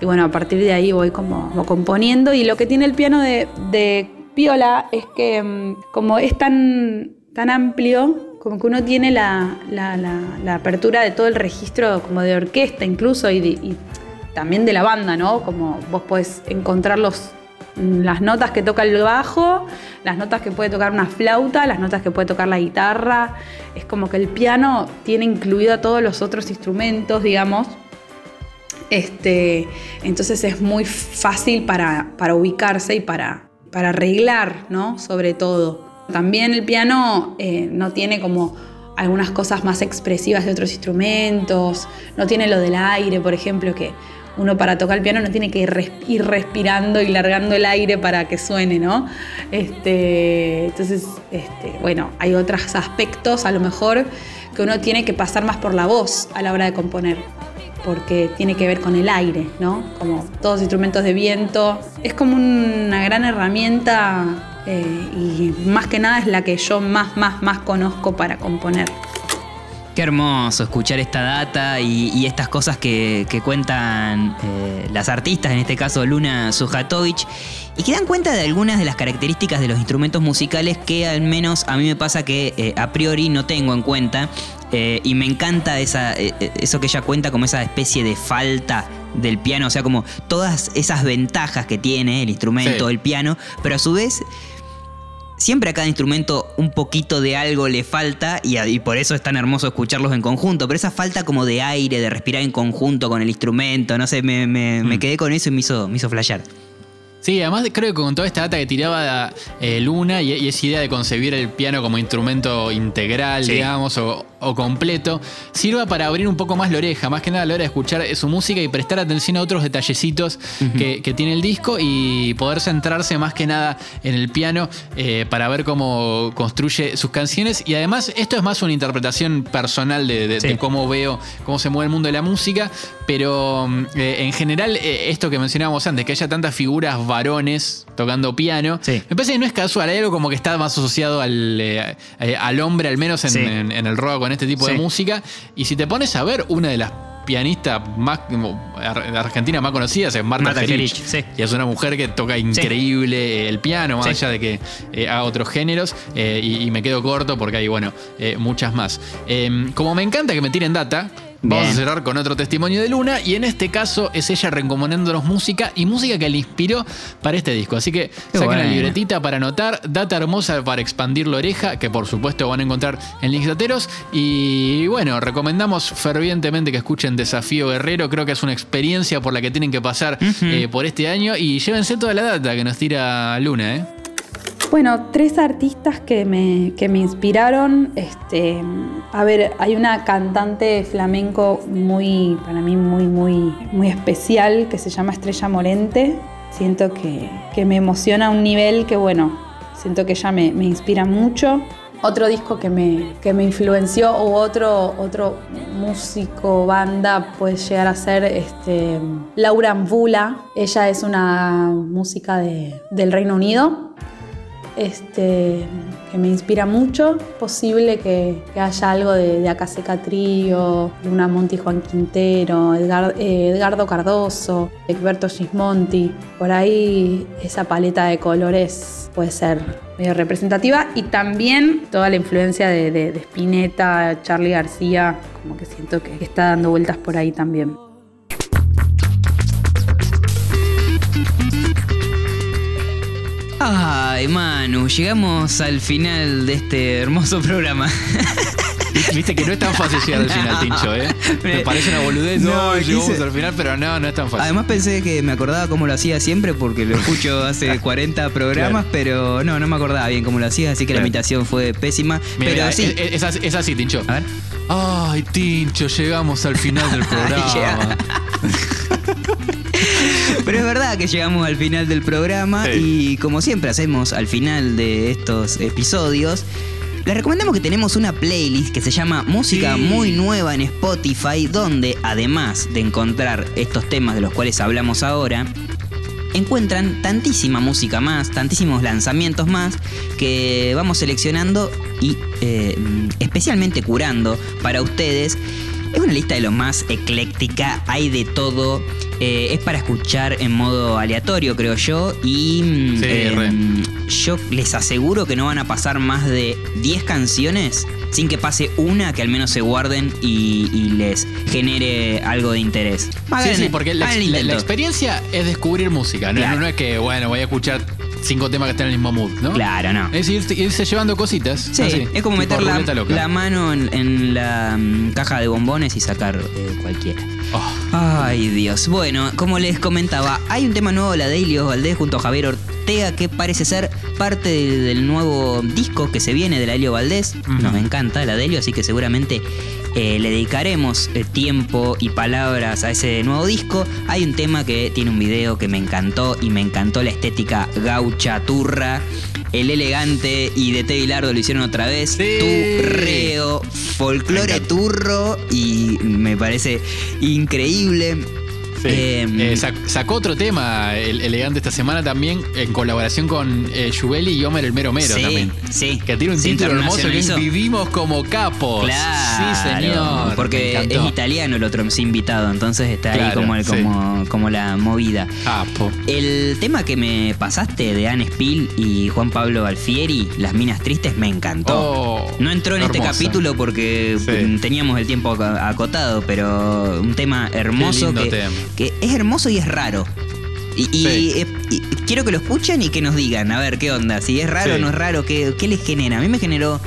[SPEAKER 4] y bueno, a partir de ahí voy como, componiendo y lo que tiene el piano de, de Piola es que mm, como es tan, tan amplio, como que uno tiene la, la- la- la apertura de todo el registro como de orquesta incluso y, también de la banda, ¿no? Como vos podés encontrar los, las notas que toca el bajo, las notas que puede tocar una flauta, las notas que puede tocar la guitarra. Es como que el piano tiene incluido a todos los otros instrumentos, digamos. Este, entonces es muy fácil para, ubicarse y para, arreglar, ¿no? Sobre todo. También el piano eh, no tiene como algunas cosas más expresivas de otros instrumentos, no tiene lo del aire, por ejemplo, que uno para tocar el piano no tiene que ir respirando y largando el aire para que suene, ¿no? Este, entonces, este, bueno, hay otros aspectos a lo mejor que uno tiene que pasar más por la voz a la hora de componer porque tiene que ver con el aire, ¿no? Como todos instrumentos de viento. Es como una gran herramienta eh, y más que nada es la que yo más, más, más conozco para componer.
[SPEAKER 2] Qué hermoso escuchar esta data y, estas cosas que, que cuentan eh, las artistas, en este caso Luna Sujatovic, y que dan cuenta de algunas de las características de los instrumentos musicales que al menos a mí me pasa que eh, a priori no tengo en cuenta. Eh, y me encanta esa, eh, eh, eso que ella cuenta como esa especie de falta del piano, o sea, como todas esas ventajas que tiene el instrumento,
[SPEAKER 1] Sí.
[SPEAKER 2] el piano, pero a su vez Siempre a cada instrumento un poquito de algo le falta y, por eso es tan hermoso escucharlos en conjunto. Pero esa falta como de aire, de respirar en conjunto con el instrumento, no sé, me, me- me quedé con eso y me hizo, me hizo flashear.
[SPEAKER 1] Sí, además creo que con toda esta data que tiraba eh, Luna y, y esa idea de concebir el piano como instrumento integral,
[SPEAKER 2] Sí.
[SPEAKER 1] digamos, o, o completo, sirva para abrir un poco más la oreja, más que nada a la hora de escuchar su música y prestar atención a otros detallecitos que, que tiene el disco y poder centrarse más que nada en el piano eh, para ver cómo construye sus canciones. Y además, esto es más una interpretación personal de, de-
[SPEAKER 2] Sí.
[SPEAKER 1] de cómo veo, cómo se mueve el mundo de la música, pero mm, eh, en general, eh, esto que mencionábamos antes, que haya tantas figuras varones tocando piano,
[SPEAKER 2] Sí.
[SPEAKER 1] me parece que no es casual, hay algo como que está más asociado al, eh, eh, al hombre, al menos en,
[SPEAKER 2] Sí.
[SPEAKER 1] en- en el rock, con este tipo de música. Y si te pones a ver, una de las pianistas más Argentina más conocidas es Marta,
[SPEAKER 2] Marta
[SPEAKER 1] Gerich.
[SPEAKER 2] Sí.
[SPEAKER 1] Y es una mujer que toca increíble el piano, más allá de que eh, haga otros géneros. eh, y, y me quedo corto porque hay, bueno, muchas más. Eh, como me encanta que me tiren data. Vamos
[SPEAKER 2] Bien.
[SPEAKER 1] a cerrar con otro testimonio de Luna y en este caso es ella recomponiéndonos música y música que le inspiró para este disco. Así que
[SPEAKER 2] Qué
[SPEAKER 1] saquen la libretita para anotar, data hermosa para expandir la oreja, que por supuesto van a encontrar en Links. Y bueno, recomendamos fervientemente que escuchen Desafío Guerrero, creo que es una experiencia por la que tienen que pasar eh, por este año y llévense toda la data que nos tira Luna, ¿eh?
[SPEAKER 4] Bueno, tres artistas que me, que me inspiraron. Este, a ver, hay una cantante flamenco muy, para mí, muy, muy, muy especial que se llama Estrella Morente. Siento que, que me emociona a un nivel que, bueno, siento que ella me, me inspira mucho. Otro disco que me, que me influenció o otro, otro músico, banda, puede llegar a ser este, Laura Mvula. Ella es una música de- del Reino Unido este, que me inspira mucho. Posible que, que haya algo de, de Acaseca Trío, Luna Monti Juan Quintero, Edgar- eh, Edgardo Cardoso, Egberto Gismonti. Por ahí esa paleta de colores puede ser medio representativa. Y también toda la influencia de, Spinetta, Charlie García, como que siento que está dando vueltas por ahí también.
[SPEAKER 2] Ay, Manu, llegamos al final de este hermoso programa.
[SPEAKER 1] Viste que no es tan fácil llegar al final, Tincho, ¿eh? Me parece una boludez, no,
[SPEAKER 2] No,
[SPEAKER 1] llegamos
[SPEAKER 2] quise-
[SPEAKER 1] al final, pero no, no es tan fácil.
[SPEAKER 2] Además pensé que me acordaba cómo lo hacía siempre porque lo escucho hace [laughs] 40 programas, pero no, no me acordaba bien cómo lo hacía, así que la imitación fue pésima.
[SPEAKER 1] Mira,
[SPEAKER 2] pero
[SPEAKER 1] mira,
[SPEAKER 2] sí.
[SPEAKER 1] es, es así- es así, Tincho.
[SPEAKER 2] A ver.
[SPEAKER 1] Ay, Tincho, llegamos al final del [laughs] programa.
[SPEAKER 2] Pero es verdad que llegamos al final del programa
[SPEAKER 1] Sí.
[SPEAKER 2] y como siempre hacemos al final de estos episodios, les recomendamos que tenemos una playlist que se llama Música
[SPEAKER 1] Sí.
[SPEAKER 2] muy nueva en Spotify, donde además de encontrar estos temas de los cuales hablamos ahora, encuentran tantísima música más, tantísimos lanzamientos más que vamos seleccionando y eh, especialmente curando para ustedes. Es una lista de lo más ecléctica, hay de todo. Eh, es para escuchar en modo aleatorio, creo yo. Y mm,
[SPEAKER 1] Sí, re.
[SPEAKER 2] yo les aseguro que no van a pasar más de 10 canciones sin que pase una que al menos se guarden y, y les genere algo de interés.
[SPEAKER 1] Sí,
[SPEAKER 2] Hagan-
[SPEAKER 1] sí, porque la, experiencia es descubrir música. No,
[SPEAKER 2] Claro.
[SPEAKER 1] no, no es que, bueno, voy a escuchar cinco temas que están en el mismo mood, ¿no?
[SPEAKER 2] Claro, no.
[SPEAKER 1] Es irse, irse llevando cositas.
[SPEAKER 2] Sí,
[SPEAKER 1] así,
[SPEAKER 2] es como meter la, mano en, en la mm, caja de bombones y sacar eh, cualquiera.
[SPEAKER 1] Oh,
[SPEAKER 2] Ay, Dios. Bueno, como les comentaba, hay un tema nuevo de la Daily Valdés junto a Javier Ortega que parece ser parte de- del nuevo disco que se viene de la Helio Valdés. Nos encanta la Delio, así que seguramente eh, le dedicaremos eh, tiempo y palabras a ese nuevo disco. Hay un tema que tiene un video que me encantó y me encantó la estética gaucha, turra. El elegante y de T. Bilardo lo hicieron otra vez.
[SPEAKER 1] Sí.
[SPEAKER 2] Turreo, folclore turro y me parece increíble.
[SPEAKER 1] Sí.
[SPEAKER 2] Em,
[SPEAKER 1] Eh, sac- sacó otro tema el, elegante esta semana también en colaboración con eh, y Homer el Mero Mero
[SPEAKER 2] sí,
[SPEAKER 1] también.
[SPEAKER 2] sí.
[SPEAKER 1] Que tiene un
[SPEAKER 2] Se
[SPEAKER 1] título hermoso que es. Vivimos como capos.
[SPEAKER 2] Claro,
[SPEAKER 1] Sí, señor.
[SPEAKER 2] Porque es italiano el otro MC invitado, entonces está ahí como, el-
[SPEAKER 1] sí.
[SPEAKER 2] como, como la movida.
[SPEAKER 1] Capo.
[SPEAKER 2] El tema que me pasaste de Anne Spill y Juan Pablo Alfieri, Las Minas Tristes, me encantó.
[SPEAKER 1] Oh,
[SPEAKER 2] No entró en este capítulo porque
[SPEAKER 1] Sí.
[SPEAKER 2] teníamos el tiempo ac- acotado, pero un tema hermoso que,
[SPEAKER 1] tema.
[SPEAKER 2] Que es hermoso y es raro. Y, y-
[SPEAKER 1] Sí.
[SPEAKER 2] eh, y quiero que lo escuchen y que nos digan, a ver qué onda, si es raro o
[SPEAKER 1] Sí.
[SPEAKER 2] no es raro, qué, qué les genera. A mí me generó,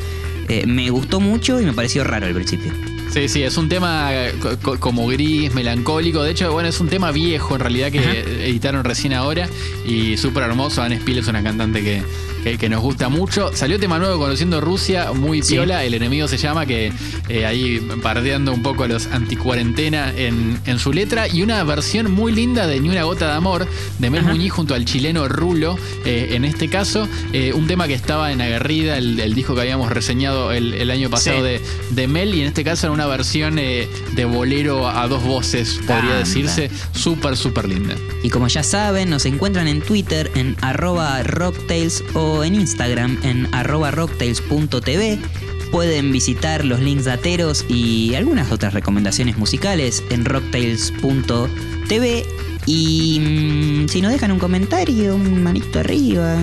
[SPEAKER 2] eh, me gustó mucho y me pareció raro al principio.
[SPEAKER 1] Sí, sí, es un tema eh, co- co- como gris, melancólico. De hecho, bueno, es un tema viejo en realidad que
[SPEAKER 2] Ajá.
[SPEAKER 1] editaron recién ahora y súper hermoso. Anne Spill es una cantante que, que- que nos gusta mucho. Salió tema nuevo conociendo Rusia, muy
[SPEAKER 2] Sí.
[SPEAKER 1] piola. El enemigo se llama, que eh, ahí pardeando un poco a los anticuarentena en, en su letra. Y una versión muy linda de Ni una gota de amor de Mel
[SPEAKER 2] Ajá.
[SPEAKER 1] Muñiz junto al chileno Rulo. eh, en este caso, eh, un tema que estaba en Aguerrida, el, el disco que habíamos reseñado el, el año pasado
[SPEAKER 2] Sí.
[SPEAKER 1] de, de Mel. Y en este caso, en una versión de bolero a dos voces, podría
[SPEAKER 2] Tanta.
[SPEAKER 1] decirse. Súper, súper linda.
[SPEAKER 2] Y como ya saben, nos encuentran en Twitter en arroba rocktails o en Instagram en arroba rocktails.tv. Pueden visitar los links dateros y algunas otras recomendaciones musicales en rocktails.tv. Y mm, si nos dejan un comentario, un manito arriba,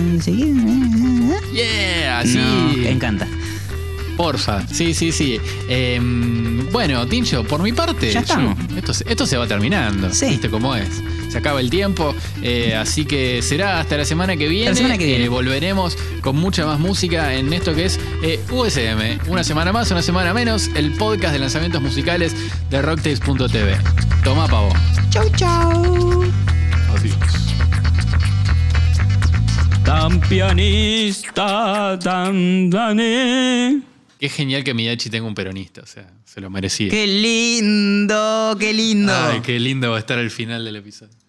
[SPEAKER 1] Yeah, así.
[SPEAKER 2] nos encanta.
[SPEAKER 1] Porfa, sí, sí, sí. Em, bueno, Tincho, por mi parte,
[SPEAKER 2] Ya estamos.
[SPEAKER 1] yo- esto, se- esto se va terminando.
[SPEAKER 2] Sí.
[SPEAKER 1] ¿Viste cómo es? Se acaba el tiempo, eh, así que será hasta la semana que viene.
[SPEAKER 2] semana que viene.
[SPEAKER 1] Eh, volveremos con mucha más música en esto que es eh, USM. Una semana más, una semana menos, el podcast de lanzamientos musicales de rocktails.tv. Toma, pavo.
[SPEAKER 2] Chau, chau.
[SPEAKER 1] Adiós.
[SPEAKER 5] Tan pianista, tan dané.
[SPEAKER 1] Qué genial que Miyachi tenga un peronista, o sea, se lo merecía.
[SPEAKER 2] Qué lindo, qué lindo.
[SPEAKER 1] Ay, qué lindo va a estar el final del episodio.